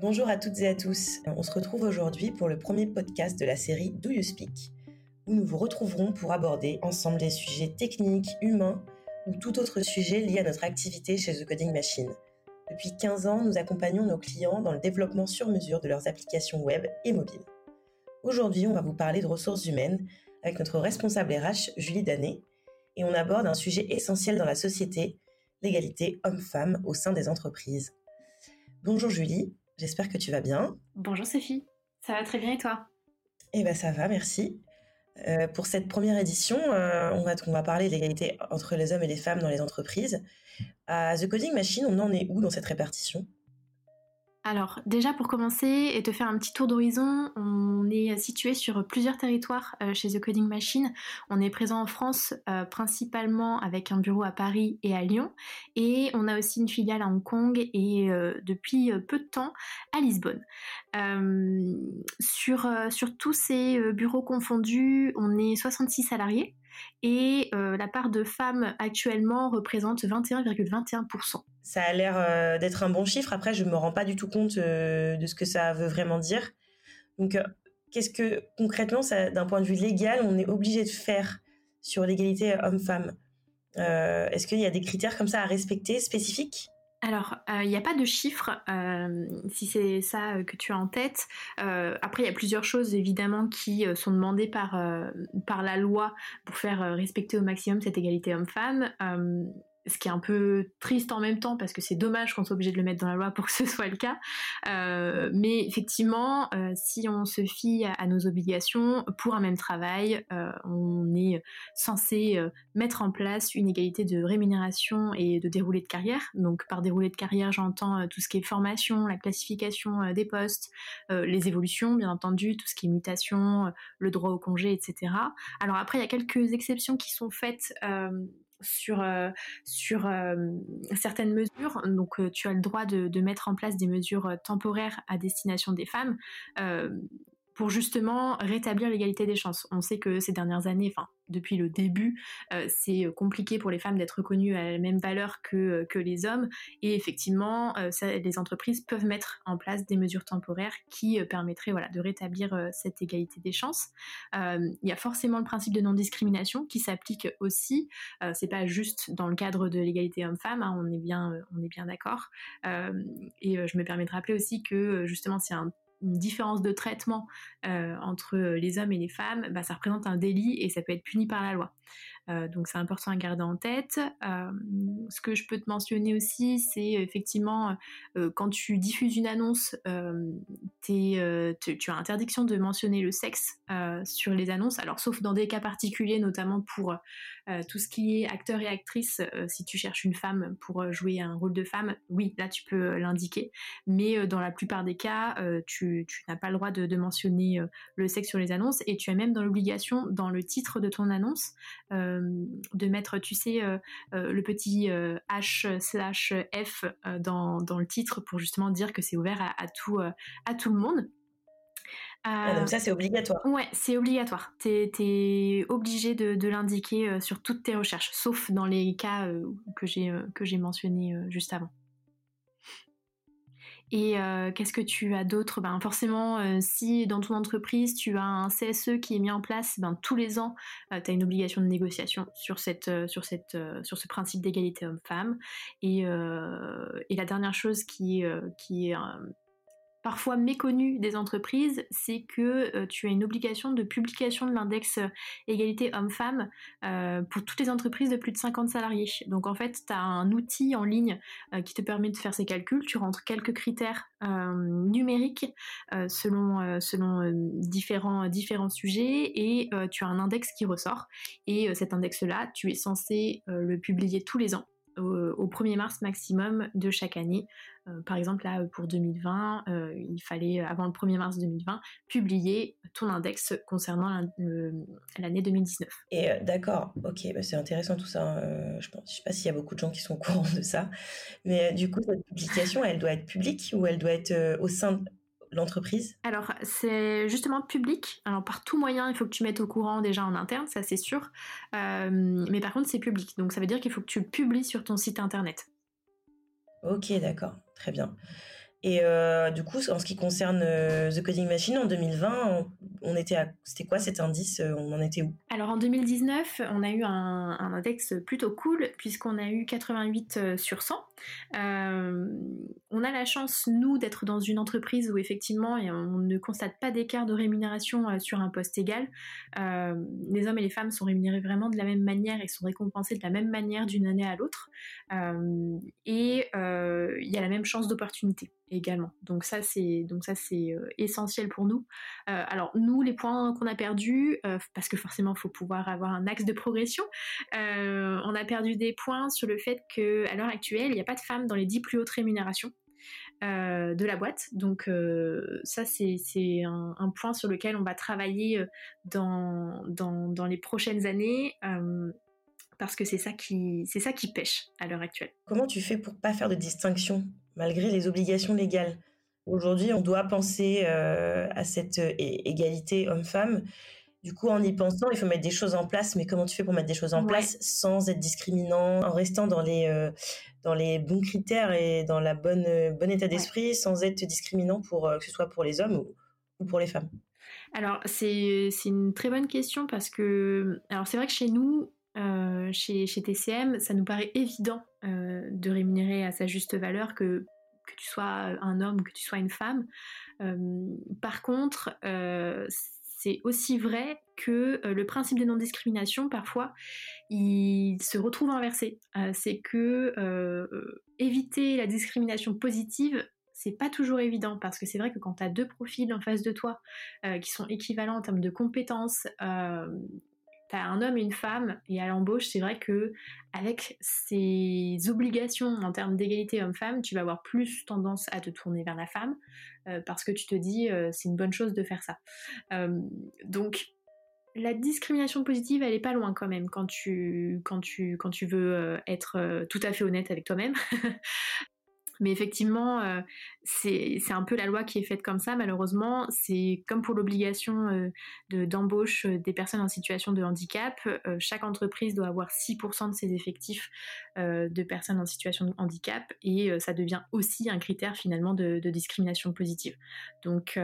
Bonjour à toutes et à tous. On se retrouve aujourd'hui pour le premier podcast de la série Do You Speak, où nous vous retrouverons pour aborder ensemble des sujets techniques, humains ou tout autre sujet lié à notre activité chez The Coding Machine. Depuis 15 ans, nous accompagnons nos clients dans le développement sur mesure de leurs applications web et mobiles. Aujourd'hui, on va vous parler de ressources humaines avec notre responsable RH, Julie Danet, et on aborde un sujet essentiel dans la société, l'égalité homme-femme au sein des entreprises. Bonjour Julie, j'espère que tu vas bien. Bonjour Sophie, ça va très bien et toi? Eh bien ça va, merci. Euh, pour cette première édition, euh, on, va, on va parler de l'égalité entre les hommes et les femmes dans les entreprises. À The Coding Machine, on en est où dans cette répartition? Alors déjà pour commencer et te faire un petit tour d'horizon, on est situé sur plusieurs territoires euh, chez The Coding Machine. On est présent en France euh, principalement avec un bureau à Paris et à Lyon et on a aussi une filiale à Hong Kong et euh, depuis peu de temps à Lisbonne. sur, sur tous ces bureaux confondus, on est 66 salariés et la part de femmes actuellement représente 21,21%. Ça a l'air d'être un bon chiffre. Après, je me rends pas du tout compte de ce que ça veut vraiment dire. Donc, qu'est-ce que concrètement, d'un point de vue légal, on est obligé de faire sur l'égalité homme-femme? Est-ce qu'il y a des critères comme ça à respecter spécifiques? Alors, il n'y a pas de chiffres, si c'est ça que tu as en tête. après, il y a plusieurs choses évidemment qui sont demandées par, par la loi pour faire respecter au maximum cette égalité homme-femme ce qui est un peu triste en même temps parce que c'est dommage qu'on soit obligé de le mettre dans la loi pour que ce soit le cas. Euh, mais effectivement, euh, si on se fie à, nos obligations pour un même travail, euh, on est censé mettre en place une égalité de rémunération et de déroulé de carrière. Donc par déroulé de carrière, j'entends tout ce qui est formation, la classification des postes, les évolutions, bien entendu, tout ce qui est mutation, le droit au congé, etc. Alors après, il y a quelques exceptions qui sont faites sur euh, euh, certaines mesures. Donc, euh, tu as le droit de, mettre en place des mesures temporaires à destination des femmes pour justement rétablir l'égalité des chances. On sait que ces dernières années, enfin depuis le début, euh, c'est compliqué pour les femmes d'être reconnues à la même valeur que, que les hommes. Et effectivement, euh, les entreprises peuvent mettre en place des mesures temporaires qui euh, permettraient voilà, de rétablir cette égalité des chances. Il y a forcément le principe de non-discrimination qui s'applique aussi. c'est pas juste dans le cadre de l'égalité homme-femme, hein, on est bien, on est bien d'accord. et je me permets de rappeler aussi que justement, c'est un une différence de traitement euh, entre les hommes et les femmes, bah, ça représente un délit et ça peut être puni par la loi. Euh, donc c'est important à garder en tête. Euh, ce que je peux te mentionner aussi, c'est effectivement quand tu diffuses une annonce, tu as interdiction de mentionner le sexe sur les annonces. Alors sauf dans des cas particuliers, notamment pour tout ce qui est acteur et actrice. si tu cherches une femme pour jouer un rôle de femme, oui, là tu peux l'indiquer. Mais dans la plupart des cas, tu n'as pas le droit de, mentionner euh, le sexe sur les annonces et tu as même dans l'obligation, dans le titre de ton annonce, euh, de mettre, tu sais, euh, le petit H slash F dans, le titre pour justement dire que c'est ouvert à, tout, à tout le monde. donc ça, c'est obligatoire. Ouais, c'est obligatoire. Tu es, obligé de, l'indiquer sur toutes tes recherches, sauf dans les cas que j'ai mentionnés juste avant. Et euh, qu'est-ce que tu as d'autre? Ben forcément, euh, si dans ton entreprise tu as un CSE qui est mis en place, ben tous les ans, euh, tu as une obligation de négociation sur cette sur cette sur ce principe d'égalité homme-femme. Et, la dernière chose qui qui est parfois méconnu des entreprises, c'est que euh, tu as une obligation de publication de l'index euh, égalité homme-femme euh, pour toutes les entreprises de plus de 50 salariés. Donc en fait, tu as un outil en ligne qui te permet de faire ces calculs. Tu rentres quelques critères numériques selon, différents sujets et tu as un index qui ressort. Et cet index-là, tu es censé le publier tous les ans au, 1er mars maximum de chaque année. Euh, par exemple, là, pour 2020, euh, il fallait, avant le 1er mars 2020, publier ton index concernant l'année 2019. Et euh, d'accord, ok, bah, c'est intéressant tout ça. je ne sais pas s'il y a beaucoup de gens qui sont au courant de ça. Mais du coup, cette publication, elle doit être publique ou elle doit être au sein l'entreprise? Alors, c'est justement public. Alors, par tout moyen, il faut que tu mettes au courant déjà en interne, ça c'est sûr. Euh, mais par contre, c'est public. Donc, ça veut dire qu'il faut que tu le publies sur ton site internet. Ok, d'accord. Très bien. Et du coup, en ce qui concerne The Coding Machine, en 2020, on, était à... C'était quoi cet indice On en était où? Alors en 2019, on a eu un, un index plutôt cool, puisqu'on a eu 88 sur 100. on a la chance, nous, d'être dans une entreprise où effectivement, on ne constate pas d'écart de rémunération sur un poste égal. les hommes et les femmes sont rémunérés vraiment de la même manière et sont récompensés de la même manière d'une année à l'autre. et il y a la même chance d'opportunité également. Donc ça c'est donc ça c'est euh, essentiel pour nous. Euh, alors nous les points qu'on a perdus euh, parce que forcément il faut pouvoir avoir un axe de progression. on a perdu des points sur le fait que à l'heure actuelle il n'y a pas de femmes dans les 10 plus hautes rémunérations. de la boîte. Donc ça, c'est un, un, point sur lequel on va travailler dans, dans, dans les prochaines années parce que c'est ça qui c'est ça qui pêche à l'heure actuelle. Comment tu fais pour pas faire de distinction malgré les obligations légales Aujourd'hui, on doit penser euh, à cette égalité homme-femme. Du coup, en y pensant, il faut mettre des choses en place. Mais comment tu fais pour mettre des choses en place sans être discriminant, en restant dans les euh, dans les bons critères et dans la bonne bon état d'esprit, sans être discriminant pour euh, que ce soit pour les hommes ou, ou pour les femmes? Alors c'est une très bonne question parce que alors c'est vrai que chez nous euh, chez, TCM, ça nous paraît évident euh, de rémunérer à sa juste valeur que, tu sois un homme ou que tu sois une femme. Euh, par contre, c'est aussi vrai que le principe de non-discrimination, parfois, il se retrouve inversé. c'est que éviter la discrimination positive, c'est pas toujours évident parce que c'est vrai que quand tu as deux profils en face de toi qui sont équivalents en termes de compétences, t'as un homme une femme, et à l'embauche, c'est vrai que avec ces obligations en termes d'égalité homme-femme, tu vas avoir plus tendance à te tourner vers la femme, euh, parce que tu te dis euh, c'est une bonne chose de faire ça. Euh, donc la discrimination positive, elle est pas loin quand même quand tu veux être tout à fait honnête avec toi-même. Mais effectivement, euh, c'est un peu la loi qui est faite comme ça, malheureusement. C'est comme pour l'obligation euh, d'embauche euh, des personnes en situation de handicap. chaque entreprise doit avoir 6% de ses effectifs de personnes en situation de handicap et ça devient aussi un critère finalement de, de discrimination positive. Donc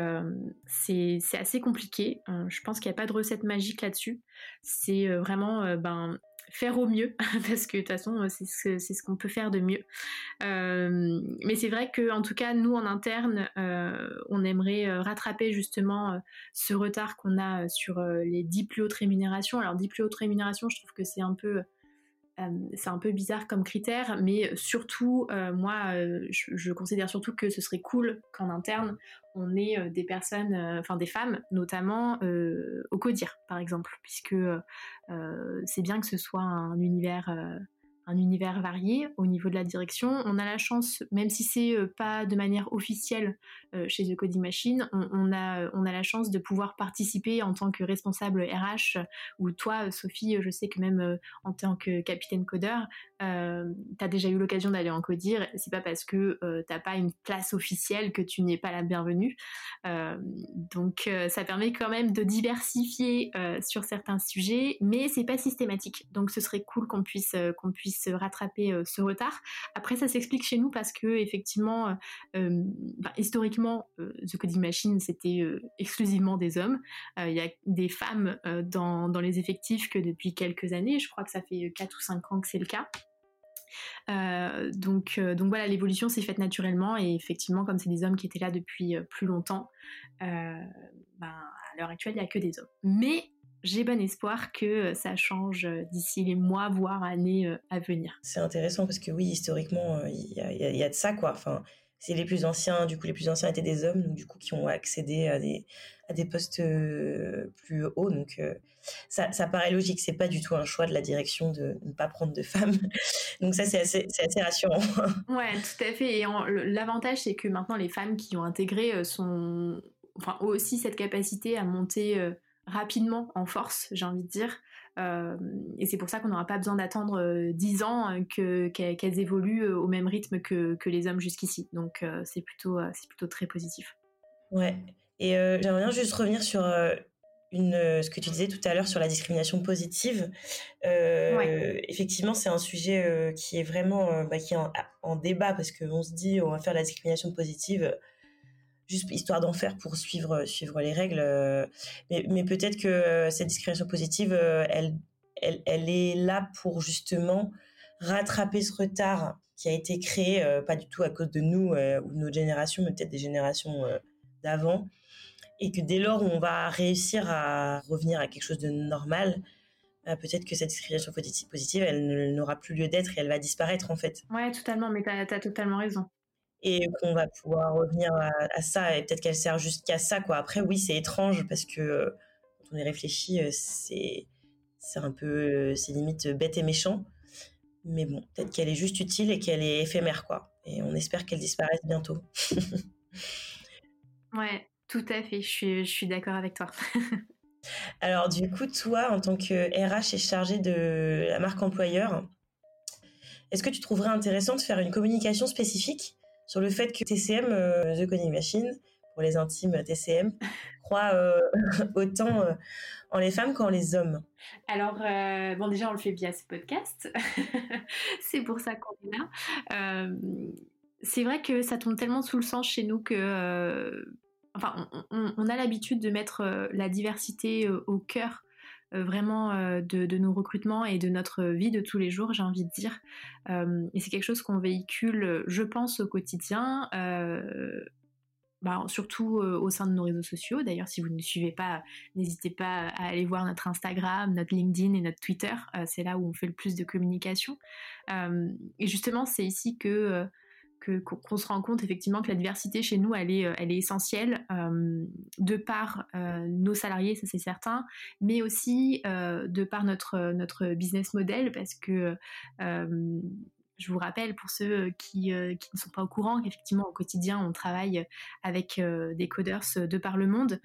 c'est assez compliqué. je pense qu'il n'y a pas de recette magique là-dessus. C'est vraiment ben, faire au mieux parce que de toute façon euh, c'est ce, ce qu'on peut faire de mieux. Euh, mais c'est vrai que en tout cas nous en interne euh, on aimerait rattraper justement ce retard qu'on a sur les 10 plus hautes rémunérations. Alors 10 plus hautes rémunérations je trouve que c'est un peu c'est un peu bizarre comme critère, mais surtout, moi, je, considère surtout que ce serait cool qu'en interne, on ait des personnes, enfin des femmes, notamment au CODIR, par exemple, puisque c'est bien que ce soit un univers un univers varié au niveau de la direction. On a la chance, même si c'est euh, pas de manière officielle euh, chez The Coding Machine, on, a, on a la chance de pouvoir participer en tant que responsable RH ou toi, Sophie, je sais que même euh, en tant que capitaine codeur, euh, tu as déjà eu l'occasion d'aller en codir. C'est pas parce que t'as pas une place officielle que tu n'es pas la bienvenue. donc ça permet quand même de diversifier sur certains sujets, mais c'est pas systématique. Donc ce serait cool qu'on puisse qu'on puisse rattraper euh, ce retard. Après, ça s'explique chez nous parce que effectivement, euh, euh, bah, historiquement, The Coding Machine, c'était exclusivement des hommes. Il y a des femmes dans, les effectifs que depuis quelques années. Je crois que ça fait 4 ou 5 ans que c'est le cas. donc, donc voilà, l'évolution s'est faite naturellement et effectivement, comme c'est des hommes qui étaient là depuis plus longtemps, ben, à l'heure actuelle, il n'y a que des hommes. Mais j'ai bon espoir que euh, ça change euh, d'ici les mois, voire années euh, à venir. C'est intéressant parce que oui, historiquement, il y, a, de ça, quoi. Enfin, c'est les plus anciens, du coup, les plus anciens étaient des hommes, donc du coup, qui ont accédé à des, à des postes plus hauts. Donc, ça, ça, paraît logique. C'est pas du tout un choix de la direction de ne pas prendre de femmes. donc, ça, c'est assez, assez, rassurant. ouais, tout à fait. Et l'avantage, c'est que maintenant, les femmes qui ont intégré sont, enfin, ont aussi cette capacité à monter rapidement en force, j'ai envie de dire. Euh, et c'est pour ça qu'on n'aura pas besoin d'attendre 10 euh, ans que, qu'elles évoluent euh, au même rythme que, que les hommes jusqu'ici. Donc c'est plutôt, c'est plutôt très positif. Ouais. Et j'aimerais bien juste revenir sur une, ce que tu disais tout à l'heure sur la discrimination positive. Effectivement, c'est un sujet qui est vraiment bah, qui est en, débat parce qu'on se dit on va faire la discrimination positive juste histoire d'en faire pour suivre, suivre les règles. Mais, mais peut-être que cette discrimination positive, elle, elle, elle, est là pour justement rattraper ce retard qui a été créé, euh, pas du tout à cause de nous euh, ou de notre génération, mais peut-être des générations euh, d'avant. Et que dès lors où on va réussir à revenir à quelque chose de normal, peut-être que cette discrimination positive, elle n'aura plus lieu d'être et elle va disparaître en fait. Ouais, totalement, mais tu as, totalement raison. Et qu'on va pouvoir revenir à, ça, et peut-être qu'elle sert juste qu'à ça, quoi. Après, oui, c'est étrange parce que quand on y réfléchit, c'est un peu, c'est limite bête et méchant. Mais bon, peut-être qu'elle est juste utile et qu'elle est éphémère, quoi. Et on espère qu'elle disparaisse bientôt. ouais, tout à fait. Je suis, je suis d'accord avec toi. Alors, du coup, toi, en tant que RH et chargé de la marque employeur, est-ce que tu trouverais intéressant de faire une communication spécifique sur le fait que TCM, euh, The Coding Machine, pour les intimes TCM, croit euh, autant euh, en les femmes qu'en les hommes Alors, bon, déjà, on le fait via ce podcast. c'est pour ça qu'on est là. c'est vrai que ça tombe tellement sous le sens chez nous que. enfin, on, a l'habitude de mettre la diversité au cœur vraiment de, de, nos recrutements et de notre vie de tous les jours, j'ai envie de dire. et c'est quelque chose qu'on véhicule, je pense, au quotidien. Bah, surtout euh, au sein de nos réseaux sociaux. D'ailleurs, si vous ne nous suivez pas, n'hésitez pas à aller voir notre Instagram, notre LinkedIn et notre Twitter. Euh, c'est là où on fait le plus de communication. Euh, et justement, c'est ici que qu'on se rend compte effectivement que la diversité chez nous, elle est, elle est essentielle de par nos salariés, ça c'est certain, mais aussi de par notre, notre business model parce que je vous rappelle pour ceux euh, qui, euh, qui, ne sont pas au courant qu'effectivement au quotidien on travaille avec euh, des coders de par le monde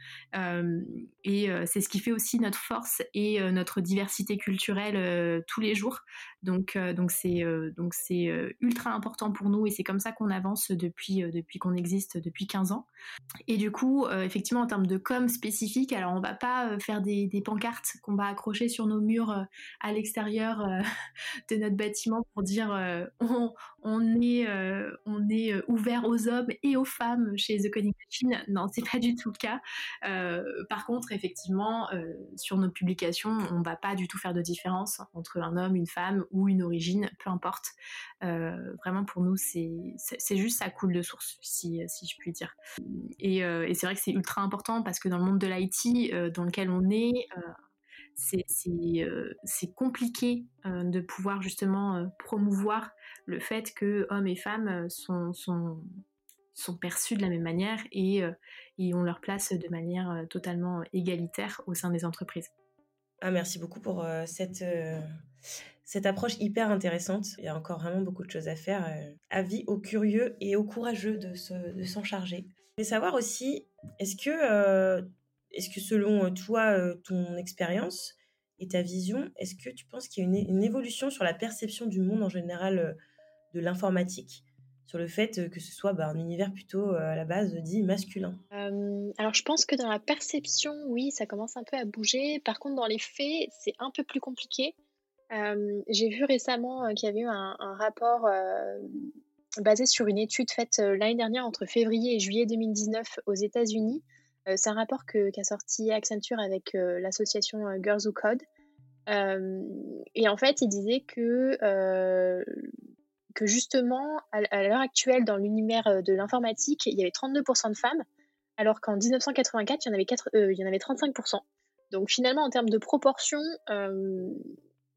et c'est ce qui fait aussi notre force et notre diversité culturelle tous les jours. Donc donc c'est donc c'est ultra important pour nous et c'est comme ça qu'on avance depuis depuis qu'on existe depuis 15 ans. Et du coup effectivement en termes de com spécifique, alors on va pas faire des, des pancartes qu'on va accrocher sur nos murs à l'extérieur de notre bâtiment pour dire on, est, euh, on est euh, ouvert aux hommes et aux femmes chez The Coding Machine. Non, c'est pas du tout le cas. Euh, par contre, effectivement, sur nos publications, on va pas du tout faire de différence entre un homme, une femme ou une origine, peu importe. vraiment, pour nous, c'est juste ça coule de source, si, si je puis dire. Et, et c'est vrai que c'est ultra important parce que dans le monde de l'IT, dans lequel on est, euh, c'est compliqué euh, de pouvoir justement euh, promouvoir le fait que hommes et femmes sont, perçus de la même manière et, ont leur place de manière totalement égalitaire au sein des entreprises. Ah, merci beaucoup pour cette, cette approche hyper intéressante. Il y a encore vraiment beaucoup de choses à faire. avis aux curieux et aux courageux de s'en charger. Je voulais savoir aussi, est-ce que est-ce que selon toi, ton expérience et ta vision, est-ce que tu penses qu'il y a une, évolution sur la perception du monde en général de l'informatique? Sur le fait que ce soit bah, un univers plutôt à la base dit masculin? Alors je pense que dans la perception, oui, ça commence un peu à bouger. Par contre, dans les faits, c'est un peu plus compliqué. J'ai vu récemment qu'il y avait eu un, rapport basé sur une étude faite l'année dernière entre février et juillet 2019 aux États-Unis c'est un rapport qu'a sorti Accenture avec euh, l'association euh, Girls Who Code. et en fait, il disait que, que justement, à, l'heure actuelle, dans l'univers de l'informatique, il y avait 32% de femmes, alors qu'en 1984, il y en avait, il y en avait 35%. Donc finalement, en termes de proportion,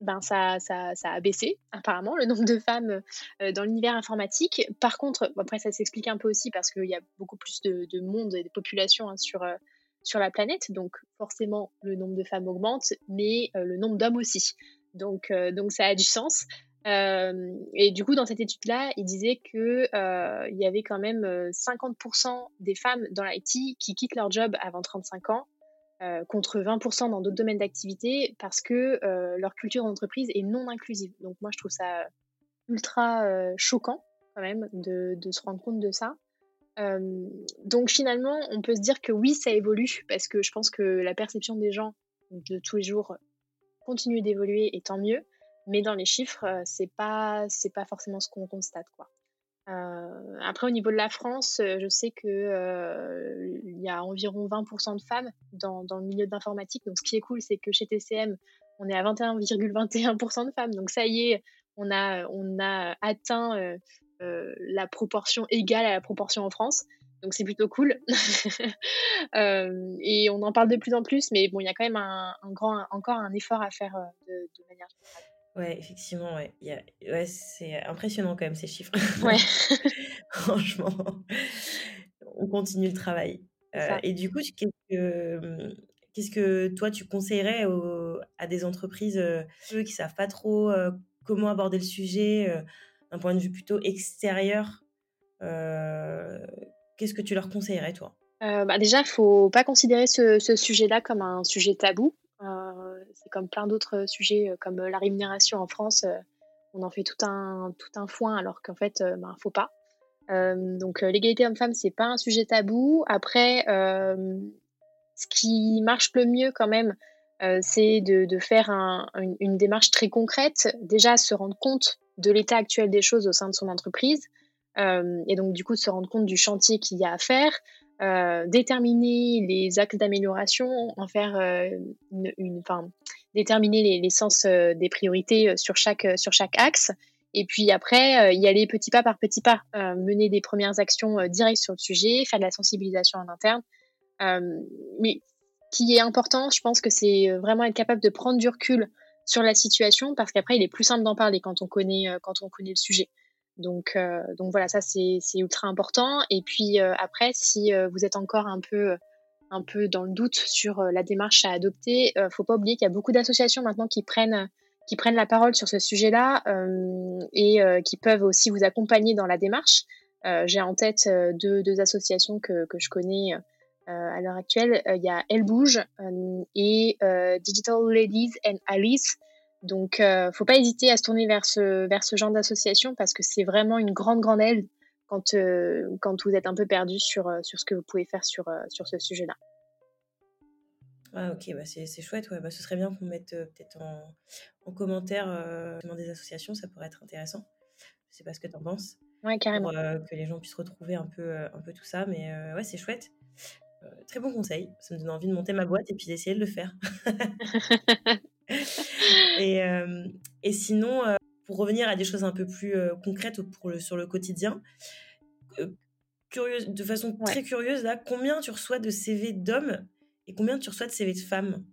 ben ça, ça, ça, a baissé apparemment le nombre de femmes euh, dans l'univers informatique. Par contre, après ça s'explique un peu aussi parce qu'il y a beaucoup plus de, de, monde et de population hein, sur, euh, sur la planète, donc forcément le nombre de femmes augmente, mais euh, le nombre d'hommes aussi. Donc, donc ça a du sens. et du coup, dans cette étude-là, il disait que il y avait quand même 50% des femmes dans l'IT qui quittent leur job avant 35 ans euh, contre 20% dans d'autres domaines d'activité parce que euh, leur culture d'entreprise est non inclusive. Donc moi je trouve ça ultra euh, choquant quand même de, se rendre compte de ça. donc finalement, on peut se dire que oui, ça évolue parce que je pense que la perception des gens de tous les jours continue d'évoluer et tant mieux. Mais dans les chiffres, c'est pas c'est pas forcément ce qu'on constate quoi. Après, au niveau de la France, je sais que il y a environ 20% de femmes dans, le milieu de l'informatique. Donc, ce qui est cool, c'est que chez TCM, on est à 21,21% de femmes. Donc, ça y est, on a, atteint euh, la proportion égale à la proportion en France. Donc c'est plutôt cool. Euh, et on en parle de plus en plus, mais bon, il y a quand même un, grand, encore un effort à faire euh, de, manière générale. Ouais, effectivement, ouais. ouais c'est impressionnant quand même ces chiffres. Ouais. Franchement, on continue le travail. et du coup, qu'est-ce que, qu'est-ce que toi tu conseillerais à des entreprises qui qui savent pas trop comment aborder le sujet un point de vue plutôt extérieur, euh, qu'est-ce que tu leur conseillerais, toi? Euh, bah Déjà, il ne faut pas considérer ce, sujet-là comme un sujet tabou. Euh, c'est comme plein d'autres sujets, comme la rémunération en France. on en fait tout un, tout un foin, alors qu'en fait, il ne faut pas. donc, l'égalité homme-femme, c'est pas un sujet tabou. Après, ce qui marche le mieux quand même, c'est de, faire une, démarche très concrète. Déjà, se rendre compte de l'état actuel des choses au sein de son entreprise, euh, et donc du coup de se rendre compte du chantier qu'il y a à faire, euh, déterminer les axes d'amélioration, en faire euh, une, enfin, déterminer les, sens des priorités sur chaque, sur chaque axe, et puis après y aller petit pas par petit pas, mener des premières actions directes sur le sujet, faire de la sensibilisation en interne. mais qui est important, je pense que c'est vraiment être capable de prendre du recul sur la situation parce qu'après il est plus simple d'en parler quand on connaît euh, quand on connaît le sujet. Donc euh, donc voilà ça c'est ultra important et puis euh, après si vous êtes encore un peu un peu dans le doute sur la démarche à adopter, faut pas oublier qu'il y a beaucoup d'associations maintenant qui prennent qui prennent la parole sur ce sujet-là et qui peuvent aussi vous accompagner dans la démarche. J'ai en tête deux, deux associations que, que je connais euh, à l'heure actuelle, euh, il y a Elle Bouge euh, et Digital Ladies and Alice. Donc, ne faut pas hésiter à se tourner vers ce, vers ce genre d'association parce que c'est vraiment une grande, grande aide quand, quand vous êtes un peu perdu sur, sur ce que vous pouvez faire sur, sur ce sujet-là. Ah ok, bah c'est chouette, ouais. bah, ce serait bien qu'on mette peut-être en, en, commentaire des associations, ça pourrait être intéressant. Je sais pas ce que tu en penses. Ouais, carrément. Pour que les gens puissent retrouver un peu, un peu tout ça, mais ouais, c'est chouette. Euh, très bon conseil. Ça me donne envie de monter ma boîte et puis d'essayer de le faire. et, euh, et, sinon, euh, pour revenir à des choses un peu plus concrètes pour le, sur le quotidien, curieuse, de façon très curieuse, là, combien tu reçois de CV d'hommes et combien tu reçois de CV de femmes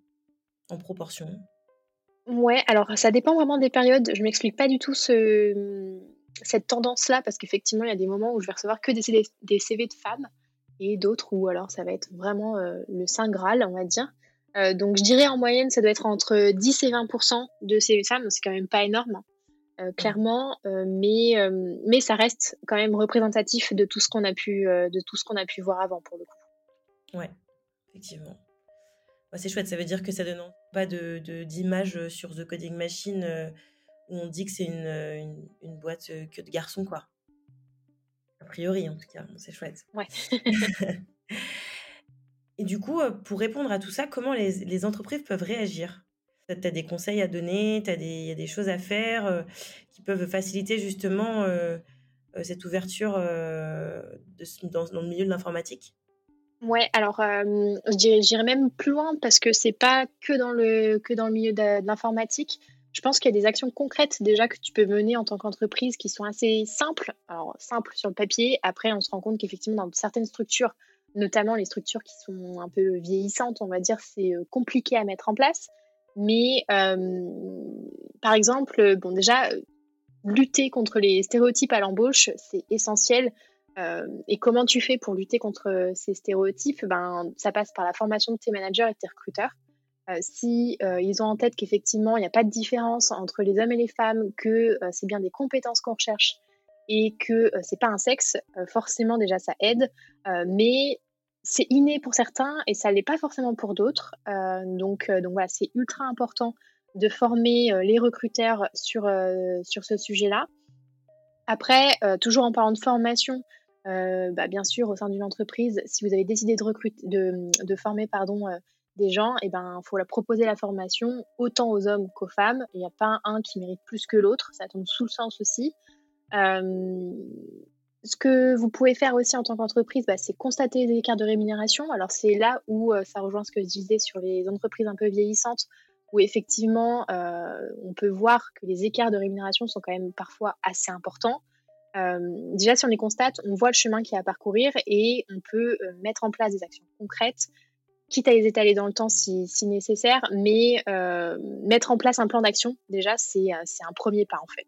en proportion? Ouais, alors ça dépend vraiment des périodes. Je m'explique pas du tout ce, cette tendance-là parce qu'effectivement, il y a des moments où je vais recevoir que des des CV de femmes et d'autres où alors ça va être vraiment euh, le Saint Graal, on va dire. Euh, donc je dirais en moyenne, ça doit être entre 10 et 20% de ces femmes, c'est quand même pas énorme, hein. euh, clairement, mais, mais ça reste quand même représentatif de tout ce qu'on a pu, de tout ce qu'on a pu voir avant pour le coup. Ouais, effectivement. Bah, c'est chouette, ça veut dire que ça donne pas de d'image sur The Coding Machine où on dit que c'est une, une, une, boîte que de garçons, quoi. A priori, en tout cas, c'est chouette. Ouais. Et du coup, euh, pour répondre à tout ça, comment les, entreprises peuvent réagir? Tu as des conseils à donner, il y a des choses à faire euh, qui peuvent faciliter justement euh, cette ouverture dans, le milieu de l'informatique? Ouais, alors j'irai même plus loin parce que c'est pas que dans le que dans le milieu de l'informatique. Je pense qu'il y a des actions concrètes déjà que tu peux mener en tant qu'entreprise qui sont assez simples. Alors, simples sur le papier. Après, on se rend compte qu'effectivement, dans certaines structures, notamment les structures qui sont un peu vieillissantes, on va dire, c'est euh, compliqué à mettre en place. Mais euh, par exemple, bon, déjà, lutter contre les stéréotypes à l'embauche, c'est essentiel. Euh, et comment tu fais pour lutter contre ces stéréotypes? Ben, Ça passe par la formation de tes managers et tes recruteurs. Euh, si euh, ils ont en tête qu'effectivement il n'y a pas de différence entre les hommes et les femmes, que euh, c'est bien des compétences qu'on recherche et que c'est pas un sexe, forcément déjà ça aide, mais c'est inné pour certains et ça l'est pas forcément pour d'autres. donc, voilà, c'est ultra important de former les recruteurs sur, sur ce sujet-là. Après, toujours en parlant de formation, bah, bien sûr, au sein d'une entreprise, si vous avez décidé de, recruter, de, former pardon, des gens, il eh ben, faut proposer la formation autant aux hommes qu'aux femmes. Il n'y a pas un qui mérite plus que l'autre, ça tombe sous le sens aussi. Ce que vous pouvez faire aussi en tant qu'entreprise, bah, c'est constater les écarts de rémunération. Alors c'est là où ça rejoint ce que je disais sur les entreprises un peu vieillissantes, où effectivement on peut voir que les écarts de rémunération sont quand même parfois assez importants. déjà, si on les constate, on voit le chemin qu'il y a à parcourir et on peut mettre en place des actions concrètes quitte à les étaler dans le temps si, nécessaire, mais euh, mettre en place un plan d'action, déjà, c'est euh, un premier pas en fait.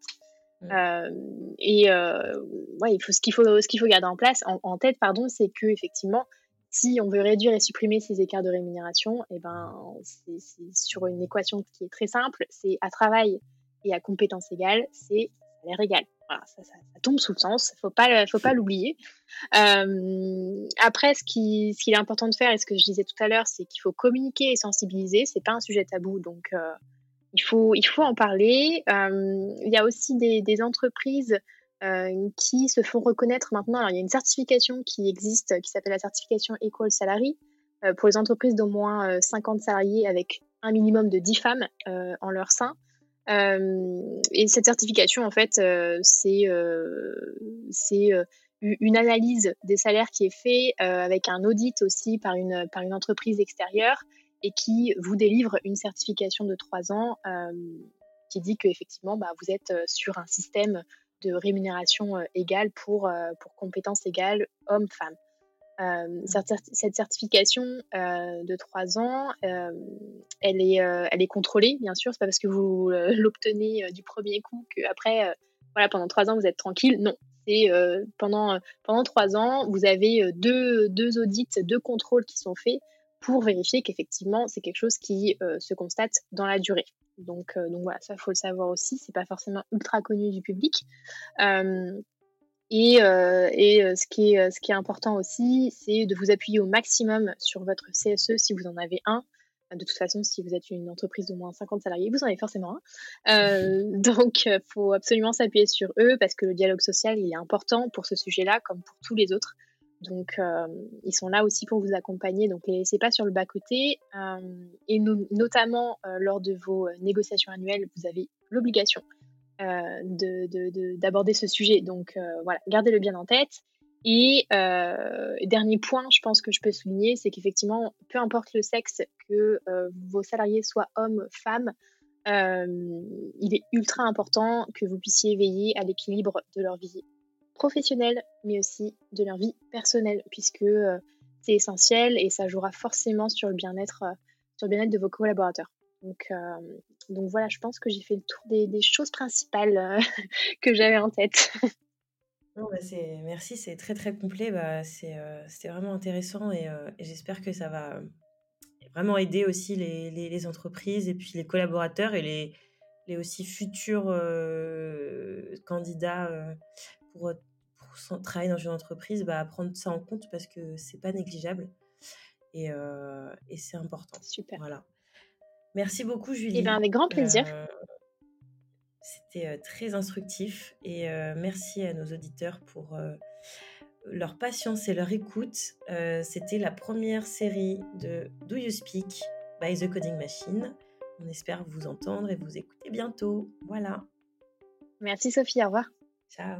Euh, et ouais, il faut, ce qu'il faut, ce faut garder en place, en, tête, pardon, c'est que effectivement, si on veut réduire et supprimer ces écarts de rémunération, et eh ben, c'est sur une équation qui est très simple, c'est à travail et à compétence égale, c'est salaire égal ça, tombe sous le sens, faut pas, faut pas l'oublier. Euh, après, ce qui, ce qu'il est important de faire, et ce que je disais tout à l'heure, c'est qu'il faut communiquer et sensibiliser. C'est pas un sujet tabou, donc euh, il faut, il faut en parler. Euh, il y a aussi des, entreprises qui se font reconnaître maintenant. Alors, il y a une certification qui existe, qui s'appelle la certification Equal Salary pour les entreprises d'au moins 50 salariés avec un minimum de 10 femmes en leur sein. Euh, et cette certification, en fait, euh, c'est euh, une analyse des salaires qui est fait avec un audit aussi par une, par une entreprise extérieure et qui vous délivre une certification de trois ans qui dit qu'effectivement, bah, vous êtes sur un système de rémunération égale pour, pour compétences égales hommes-femmes. Euh, cette certification euh, de trois ans, euh, elle, est, elle est contrôlée, bien sûr. C'est pas parce que vous l'obtenez du premier coup qu'après, voilà, pendant trois ans, vous êtes tranquille. Non, c'est pendant, pendant trois ans, vous avez deux, deux audits, deux contrôles qui sont faits pour vérifier qu'effectivement, c'est quelque chose qui se constate dans la durée. Donc, donc voilà, ça, faut le savoir aussi. C'est pas forcément ultra connu du public. Et, euh, et euh, ce, qui est, euh, ce qui est important aussi, c'est de vous appuyer au maximum sur votre CSE si vous en avez un. De toute façon, si vous êtes une entreprise d'au moins 50 salariés, vous en avez forcément un. donc, il faut absolument s'appuyer sur eux parce que le dialogue social, il est important pour ce sujet-là comme pour tous les autres. Donc, ils sont là aussi pour vous accompagner. Donc, ne les laissez pas sur le bas-côté. et notamment, lors de vos négociations annuelles, vous avez l'obligation euh, d'aborder ce sujet. Donc euh, voilà, gardez-le bien en tête. Et euh, dernier point, je pense que je peux souligner, c'est qu'effectivement, peu importe le sexe, que vos salariés soient hommes, femmes, il est ultra important que vous puissiez veiller à l'équilibre de leur vie professionnelle, mais aussi de leur vie personnelle, puisque c'est essentiel et ça jouera forcément sur le bien-être le bien-être de vos collaborateurs. Donc, euh, donc voilà, je pense que j'ai fait le tour des, choses principales euh, que j'avais en tête. Non, merci, c'est très très complet. Bah, euh, C'était vraiment intéressant et, j'espère que ça va vraiment aider aussi les, les, entreprises et puis les collaborateurs et les, les aussi futurs candidats pour, travailler dans une entreprise bah, prendre ça en compte parce que c'est pas négligeable et, et c'est important. Super. Voilà. Merci beaucoup, Julie. Eh bien, avec grand plaisir. Euh, c'était euh, très instructif et euh, merci à nos auditeurs pour leur patience et leur écoute. C'était la première série de Do You Speak by The Coding Machine. On espère vous entendre et vous écouter bientôt. Voilà. Merci Sophie, au revoir. Ciao.